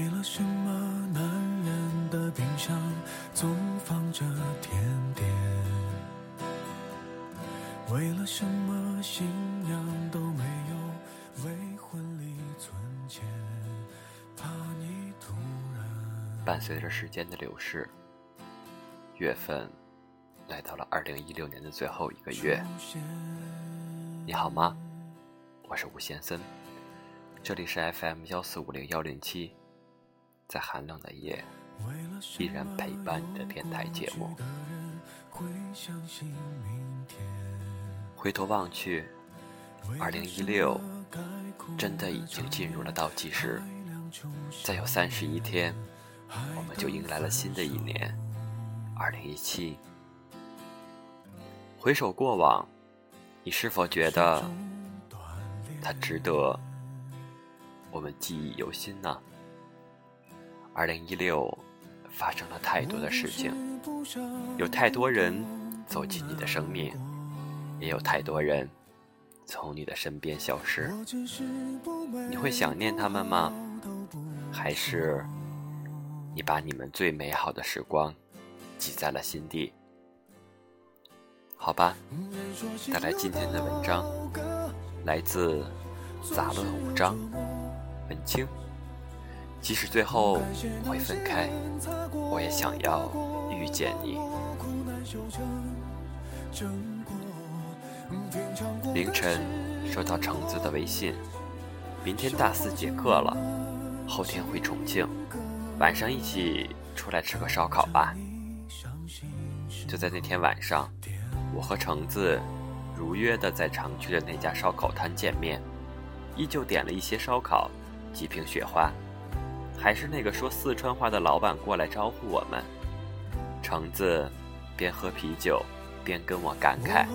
为了什么男人的冰箱总放着甜点？为了什么新娘都没有为婚礼存钱？怕你突然伴随着时间的流逝，月份来到了二零一六年的最后一个月。你好吗？我是吴先森，这里是 FM 幺四五零幺零七，在寒冷的夜依然陪伴你的电台节目。回头望去，二零一六真的已经进入了倒计时，再有三十一天，我们就迎来了新的一年，二零一七。回首过往，你是否觉得它值得我们记忆犹新呢？二零一六发生了太多的事情，有太多人走进你的生命，也有太多人从你的身边消失。你会想念他们吗？还是你把你们最美好的时光记在了心底？好吧，带来今天的文章，来自杂论五章，文清。即使最后会分开，我也想要遇见你。凌晨收到橙子的微信，明天大四结课了，后天回重庆，晚上一起出来吃个烧烤吧。就在那天晚上，我和橙子如约的在常去的那家烧烤摊见面，依旧点了一些烧烤，几瓶雪花，还是那个说四川话的老板过来招呼我们。橙子边喝啤酒边跟我感慨：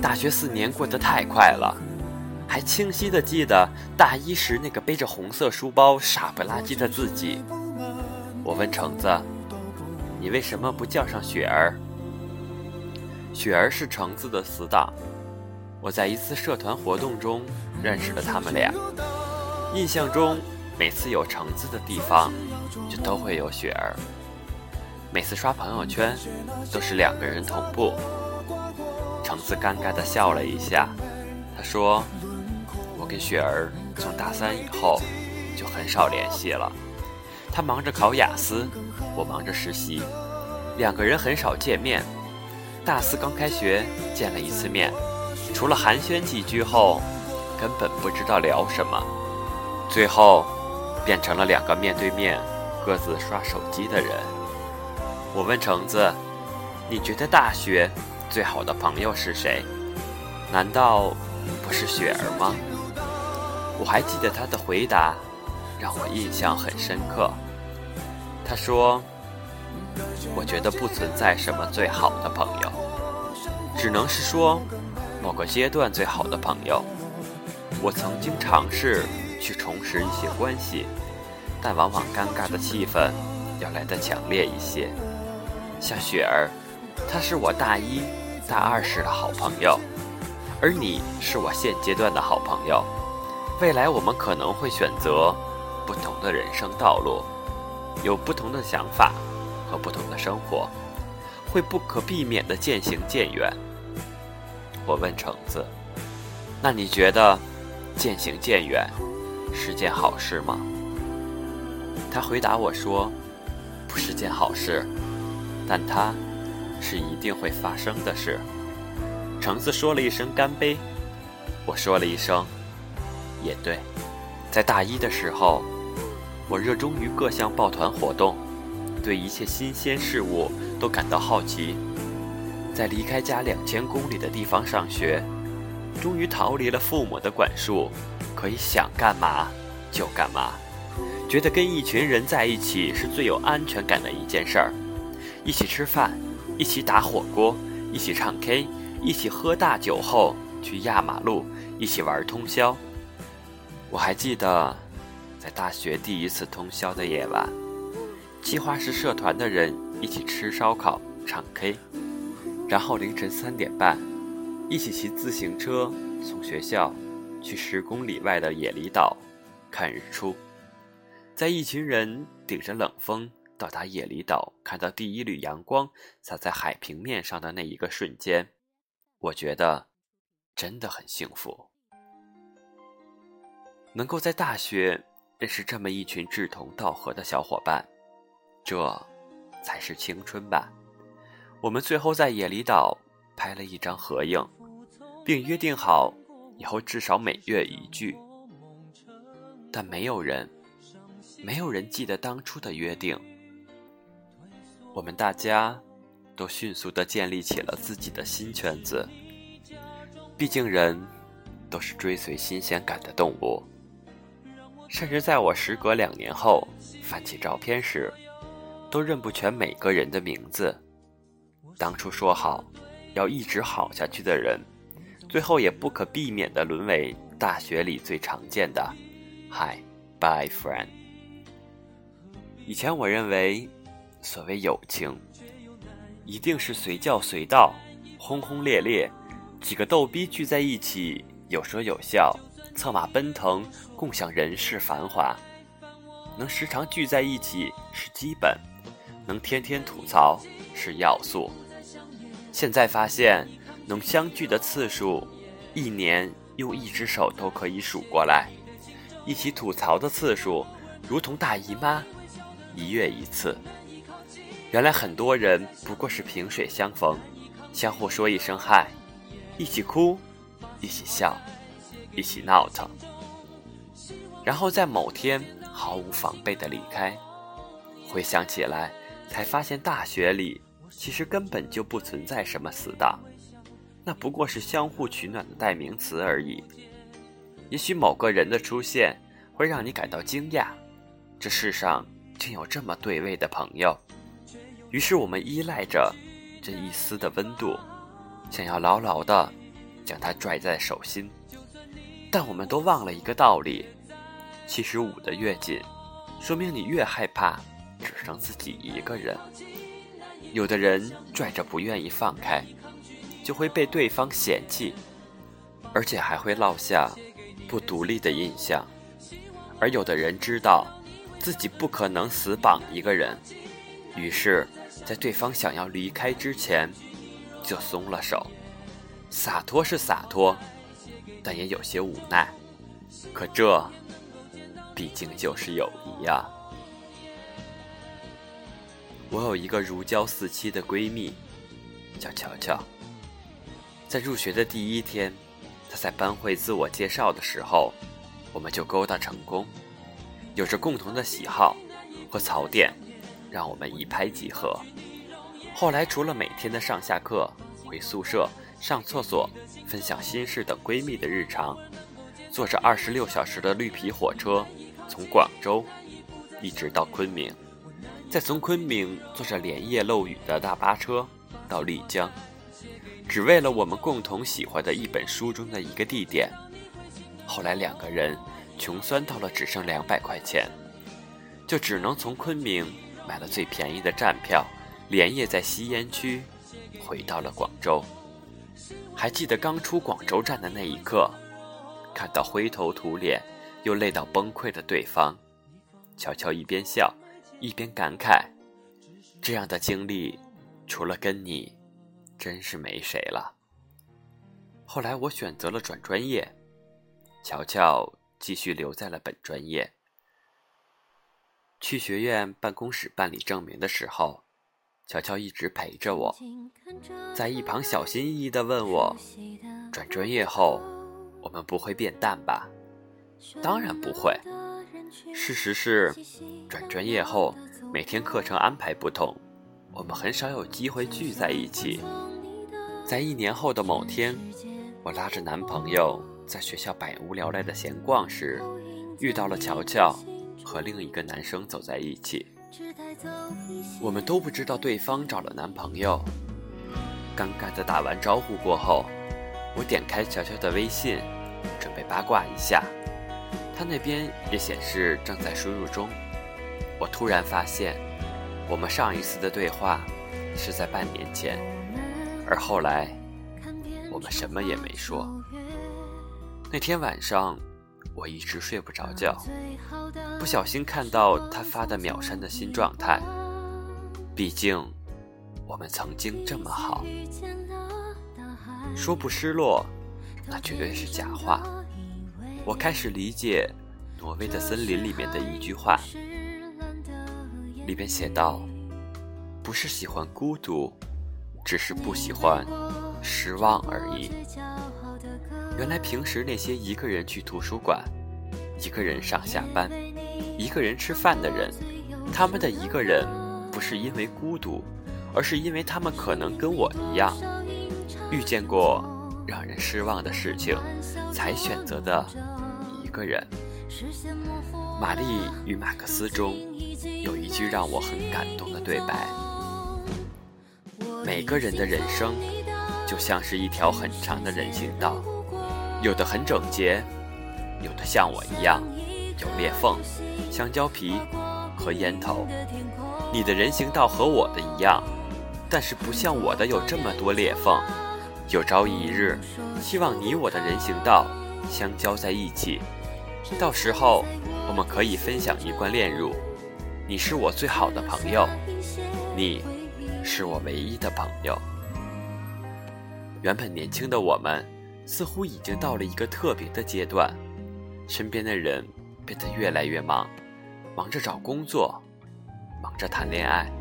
大学四年过得太快了，还清晰的记得大一时那个背着红色书包傻不拉几的自己。我问橙子：“你为什么不叫上雪儿？”雪儿是橙子的死党，我在一次社团活动中认识了他们俩。印象中，每次有橙子的地方，就都会有雪儿。每次刷朋友圈，都是两个人同步。橙子尴尬地笑了一下，他说：“我跟雪儿从大三以后就很少联系了。他忙着考雅思，我忙着实习，两个人很少见面。大四刚开学见了一次面，除了寒暄几句后，根本不知道聊什么。最后，变成了两个面对面各自刷手机的人。”我问橙子：“你觉得大学最好的朋友是谁？难道不是雪儿吗？”我还记得他的回答，让我印象很深刻。他说：“我觉得不存在什么最好的朋友，只能是说某个阶段最好的朋友。我曾经尝试去重拾一些关系，但往往尴尬的气氛要来得强烈一些。”像雪儿，她是我大一、大二时的好朋友，而你是我现阶段的好朋友。未来我们可能会选择不同的人生道路，有不同的想法和不同的生活，会不可避免的渐行渐远。我问橙子：“那你觉得渐行渐远是件好事吗？”他回答我说：“不是件好事。”但它是一定会发生的事。橙子说了一声“干杯”，我说了一声“也对”。在大一的时候，我热衷于各项抱团活动，对一切新鲜事物都感到好奇。在离开家两千公里的地方上学，终于逃离了父母的管束，可以想干嘛就干嘛，觉得跟一群人在一起是最有安全感的一件事儿。一起吃饭，一起打火锅，一起唱 K，一起喝大酒后去压马路，一起玩通宵。我还记得，在大学第一次通宵的夜晚，计划是社团的人一起吃烧烤、唱 K，然后凌晨三点半，一起骑自行车从学校去十公里外的野狸岛看日出。在一群人顶着冷风到达野狸岛，看到第一缕阳光洒在海平面上的那一个瞬间，我觉得真的很幸福。能够在大学认识这么一群志同道合的小伙伴，这才是青春吧。我们最后在野狸岛拍了一张合影，并约定好以后至少每月一句。但没有人，没有人记得当初的约定。我们大家都迅速地建立起了自己的新圈子。毕竟人都是追随新鲜感的动物。甚至在我时隔两年后翻起照片时，都认不全每个人的名字。当初说好要一直好下去的人，最后也不可避免地沦为大学里最常见的 “Hi, bye, friend”。以前我认为，所谓友情，一定是随叫随到、轰轰烈烈，几个逗逼聚在一起，有说有笑。策马奔腾，共享人世繁华，能时常聚在一起是基本，能天天吐槽是要素。现在发现，能相聚的次数，一年用一只手都可以数过来；一起吐槽的次数，如同大姨妈，一月一次。原来很多人不过是萍水相逢，相互说一声嗨，一起哭，一起笑。一起闹腾，然后在某天毫无防备的离开。回想起来，才发现大学里其实根本就不存在什么死党，那不过是相互取暖的代名词而已。也许某个人的出现会让你感到惊讶，这世上竟有这么对味的朋友。于是我们依赖着这一丝的温度，想要牢牢的将它拽在手心。但我们都忘了一个道理：其实捂得越紧，说明你越害怕只剩自己一个人。有的人拽着不愿意放开，就会被对方嫌弃，而且还会落下不独立的印象；而有的人知道自己不可能死绑一个人，于是，在对方想要离开之前，就松了手。洒脱是洒脱。但也有些无奈，可这毕竟就是友谊呀。我有一个如胶似漆的闺蜜，叫乔乔。在入学的第一天，她在班会自我介绍的时候，我们就勾搭成功。有着共同的喜好和槽点，让我们一拍即合。后来，除了每天的上下课、回宿舍、上厕所。分享心事等闺蜜的日常，坐着二十六小时的绿皮火车，从广州一直到昆明，再从昆明坐着连夜漏雨的大巴车到丽江，只为了我们共同喜欢的一本书中的一个地点。后来两个人穷酸到了只剩两百块钱，就只能从昆明买了最便宜的站票，连夜在吸烟区回到了广州。还记得刚出广州站的那一刻，看到灰头土脸又累到崩溃的对方，乔乔一边笑一边感慨：“这样的经历，除了跟你，真是没谁了。”后来我选择了转专业，乔乔继续留在了本专业。去学院办公室办理证明的时候。乔乔一直陪着我，在一旁小心翼翼地问我：“转专业后，我们不会变淡吧？”“当然不会。”事实是，转专业后每天课程安排不同，我们很少有机会聚在一起。在一年后的某天，我拉着男朋友在学校百无聊赖的闲逛时，遇到了乔乔和另一个男生走在一起。我们都不知道对方找了男朋友。尴尬的打完招呼过后，我点开乔乔的微信，准备八卦一下。他那边也显示正在输入中。我突然发现，我们上一次的对话是在半年前，而后来我们什么也没说。那天晚上，我一直睡不着觉，不小心看到他发的秒删的新状态。毕竟，我们曾经这么好。说不失落，那绝对是假话。我开始理解《挪威的森林》里面的一句话，里边写道：“不是喜欢孤独，只是不喜欢失望而已。”原来平时那些一个人去图书馆、一个人上下班、一个人吃饭的人，他们的一个人不是因为孤独，而是因为他们可能跟我一样，遇见过让人失望的事情，才选择的一个人。《玛丽与马克思》中有一句让我很感动的对白：每个人的人生就像是一条很长的人行道。有的很整洁，有的像我一样有裂缝，香蕉皮和烟头。你的人行道和我的一样，但是不像我的有这么多裂缝。有朝一日，希望你我的人行道相交在一起，到时候我们可以分享一罐炼乳。你是我最好的朋友，你是我唯一的朋友。原本年轻的我们。似乎已经到了一个特别的阶段，身边的人变得越来越忙，忙着找工作，忙着谈恋爱，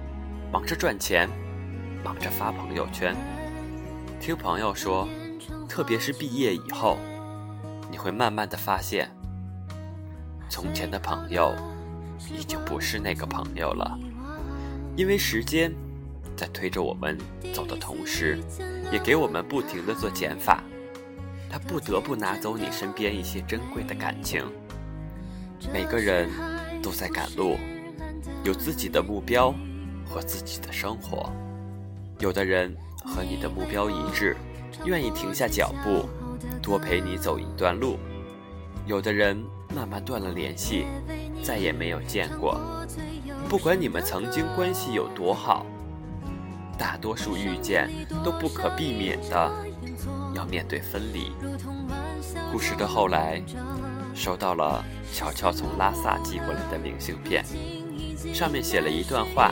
忙着赚钱，忙着发朋友圈。听朋友说，特别是毕业以后，你会慢慢的发现，从前的朋友已经不是那个朋友了，因为时间在推着我们走的同时，也给我们不停的做减法。他不得不拿走你身边一些珍贵的感情。每个人都在赶路，有自己的目标和自己的生活。有的人和你的目标一致，愿意停下脚步，多陪你走一段路；有的人慢慢断了联系，再也没有见过。不管你们曾经关系有多好，大多数遇见都不可避免的。要面对分离。故事的后来，收到了乔乔从拉萨寄过来的明信片，上面写了一段话。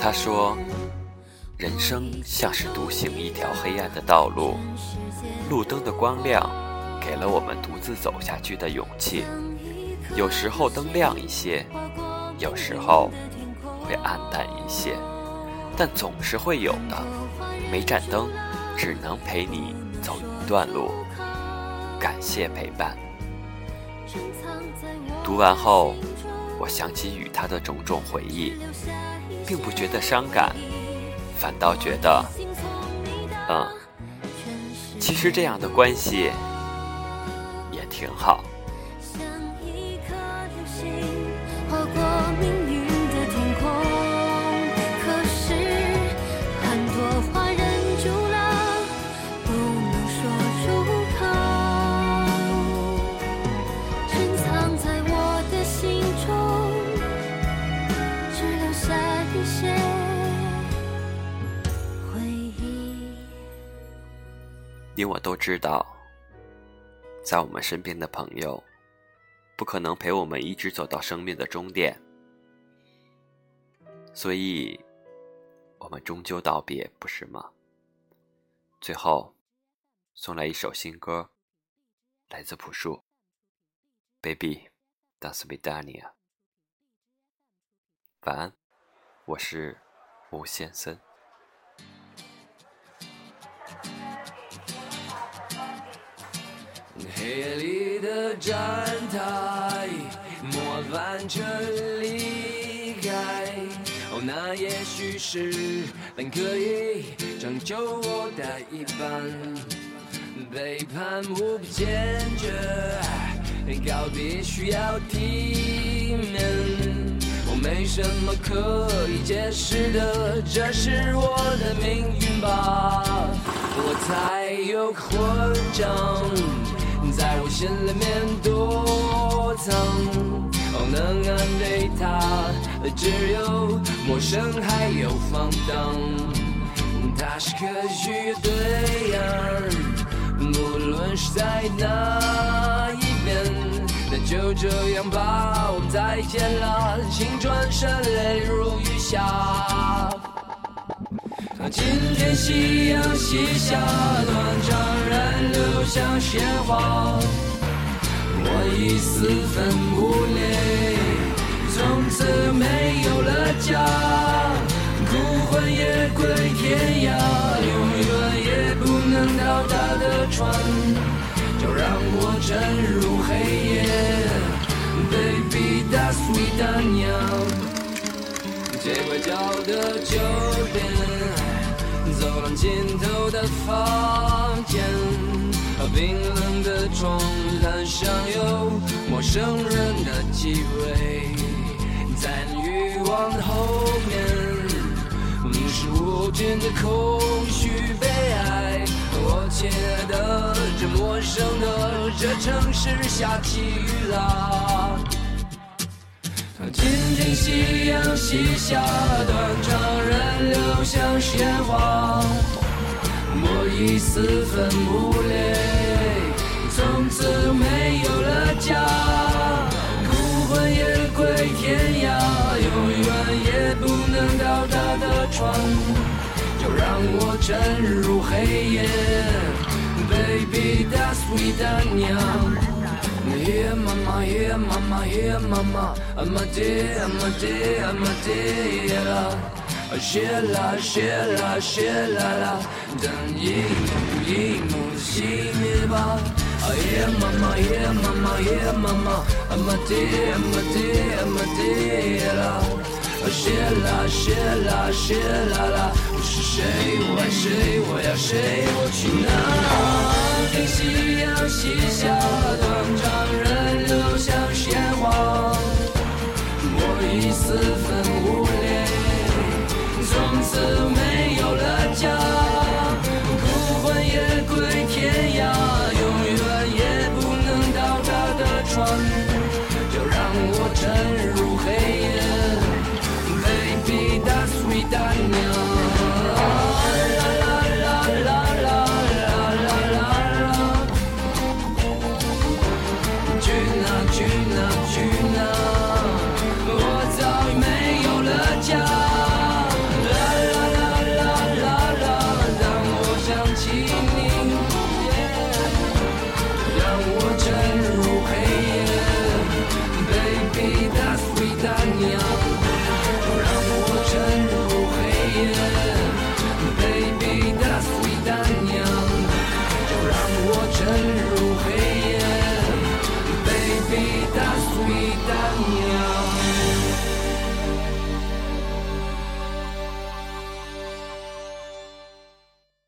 他说：“人生像是独行一条黑暗的道路，路灯的光亮给了我们独自走下去的勇气。有时候灯亮一些，有时候会暗淡一些，但总是会有的。没盏灯。”只能陪你走一段路，感谢陪伴。读完后，我想起与他的种种回忆，并不觉得伤感，反倒觉得，嗯，其实这样的关系也挺好。你我都知道，在我们身边的朋友，不可能陪我们一直走到生命的终点，所以，我们终究道别，不是吗？最后，送来一首新歌，来自朴树，《Baby d a n s with Dania》。晚安，我是吴先生。夜里的站台，末班车离开。哦，那也许是本可以拯救我的一半。背叛无比坚决，告别需要体面。我没什么可以解释的，这是我的命运吧。我才有混账。心里面躲藏，哦，能安慰他只有陌生还有放荡。他是可取的对岸，无论是在哪一边，那就这样吧，我们再见了，请转身，泪如雨下。今天夕阳西下，断肠人流向鲜花，我已四分五裂，从此没有了家，孤魂野归天涯，永远也不能到达的船。就让我沉入黑夜，Baby that's sweet 的娘，街拐角的酒店，走廊尽头的房间，冰冷的床单上有陌生人的气味，在欲望的后面，是无尽的空虚悲哀。我亲爱的，这陌生的这城市下起雨啦。今天夕阳西下，断肠人流向鲜花。我已四分五裂，从此没有了家，孤魂野归天涯，永远也不能到达的船。就让我沉入黑夜，Baby that's we 的娘。هي ماما هي ماما هي ماما اما دي اما دي اما دي شيلا شيلا شيلا لا دن يين يين موسيمي با هي ماما هي ماما هي ماما اما دي اما دي اما دي شيلا شيلا شيلا لا شي وشي ويا شي وشي now 夕阳西下，断肠人流向鲜花。我已死